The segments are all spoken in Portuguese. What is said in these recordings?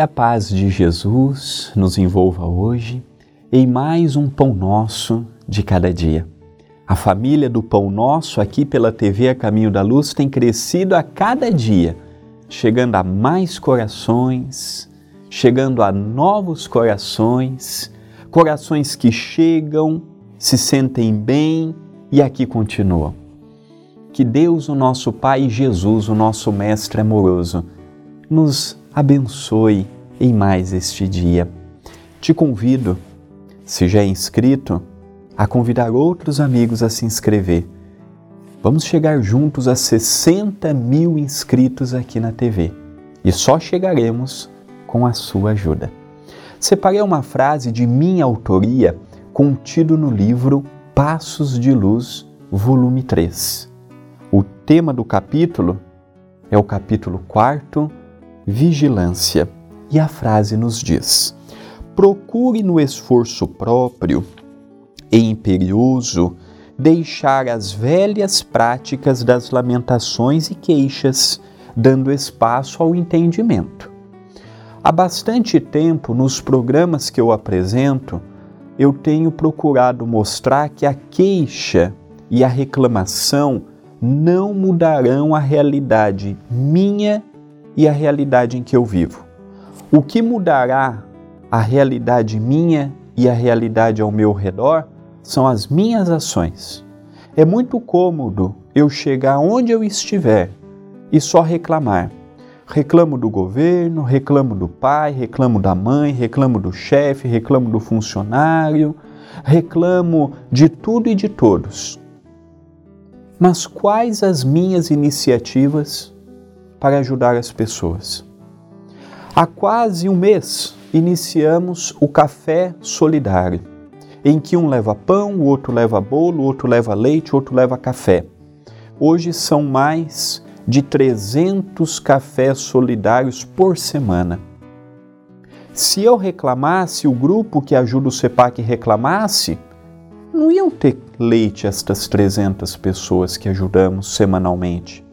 Que a paz de Jesus nos envolva hoje em mais um pão nosso de cada dia. A família do Pão Nosso aqui pela TV A Caminho da Luz tem crescido a cada dia, chegando a mais corações, chegando a novos corações, corações que chegam, se sentem bem e aqui continuam. Que Deus, o nosso Pai, Jesus, o nosso Mestre amoroso, nos abençoe em mais este dia. Te convido, se já é inscrito, a convidar outros amigos a se inscrever. Vamos chegar juntos a 60 mil inscritos aqui na TV e só chegaremos com a sua ajuda. Separei uma frase de minha autoria contido no livro Passos de Luz, volume 3. O tema do capítulo é o capítulo 4 vigilância. E a frase nos diz: procure no esforço próprio e imperioso deixar as velhas práticas das lamentações e queixas, dando espaço ao entendimento. Há bastante tempo, nos programas que eu apresento, eu tenho procurado mostrar que a queixa e a reclamação não mudarão a realidade minha e a realidade em que eu vivo. O que mudará a realidade minha e a realidade ao meu redor são as minhas ações. É muito cômodo eu chegar onde eu estiver e só reclamar. Reclamo do governo, reclamo do pai, reclamo da mãe, reclamo do chefe, reclamo do funcionário, reclamo de tudo e de todos. Mas quais as minhas iniciativas para ajudar as pessoas. Há quase um mês iniciamos o Café Solidário, em que um leva pão, o outro leva bolo, o outro leva leite, o outro leva café. Hoje são mais de 300 cafés solidários por semana. Se eu reclamasse, o grupo que ajuda o CEPAC reclamasse, não iam ter leite estas 300 pessoas que ajudamos semanalmente.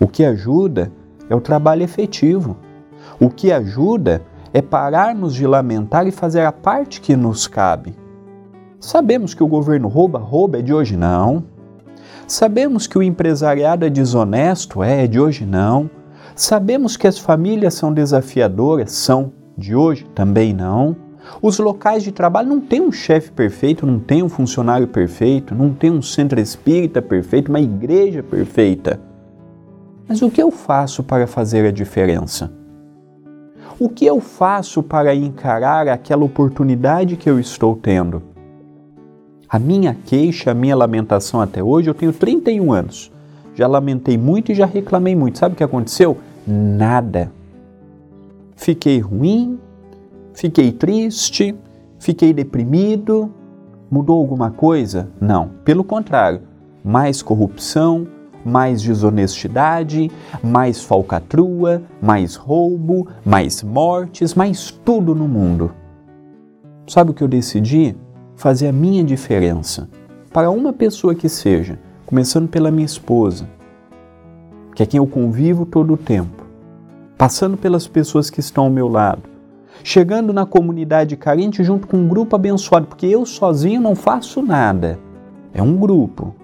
O que ajuda é o trabalho efetivo. O que ajuda é pararmos de lamentar e fazer a parte que nos cabe. Sabemos que o governo rouba, rouba é de hoje não. Sabemos que o empresariado é desonesto, é, é de hoje não. Sabemos que as famílias são desafiadoras, são de hoje também não. Os locais de trabalho não tem um chefe perfeito, não tem um funcionário perfeito, não tem um centro espírita perfeito, uma igreja perfeita. Mas o que eu faço para fazer a diferença? O que eu faço para encarar aquela oportunidade que eu estou tendo? A minha queixa, a minha lamentação até hoje, eu tenho 31 anos. Já lamentei muito e já reclamei muito. Sabe o que aconteceu? Nada. Fiquei ruim, fiquei triste, fiquei deprimido. Mudou alguma coisa? Não. Pelo contrário, mais corrupção, mais desonestidade, mais falcatrua, mais roubo, mais mortes, mais tudo no mundo. Sabe o que eu decidi? Fazer a minha diferença. Para uma pessoa que seja, começando pela minha esposa, que é quem eu convivo todo o tempo, passando pelas pessoas que estão ao meu lado, chegando na comunidade carente junto com um grupo abençoado, porque eu sozinho não faço nada. É um grupo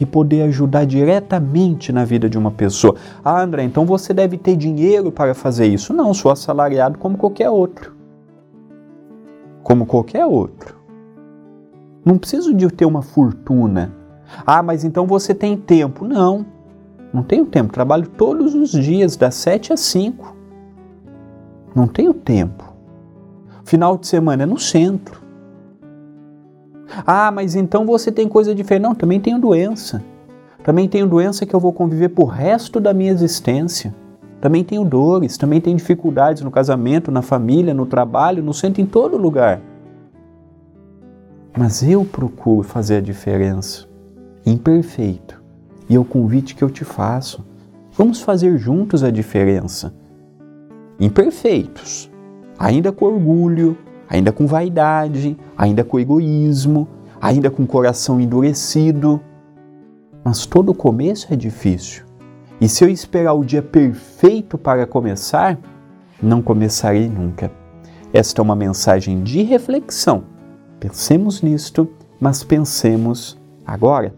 e poder ajudar diretamente na vida de uma pessoa. Ah, André, então você deve ter dinheiro para fazer isso. Não, sou assalariado como qualquer outro. Como qualquer outro. Não preciso de ter uma fortuna. Ah, mas então você tem tempo. Não, não tenho tempo. Trabalho todos os dias, das 7 às 5. Não tenho tempo. Final de semana é no centro. Ah, mas então você tem coisa diferente. Não, também tenho doença. Também tenho doença que eu vou conviver por resto da minha existência. Também tenho dores, também tenho dificuldades no casamento, na família, no trabalho, no centro, em todo lugar. Mas eu procuro fazer a diferença. Imperfeito. E é o convite que eu te faço. Vamos fazer juntos a diferença. Imperfeitos, ainda com orgulho, ainda com vaidade, ainda com egoísmo, ainda com coração endurecido. Mas todo começo é difícil. E se eu esperar o dia perfeito para começar, não começarei nunca. Esta é uma mensagem de reflexão. Pensemos nisto, mas pensemos agora.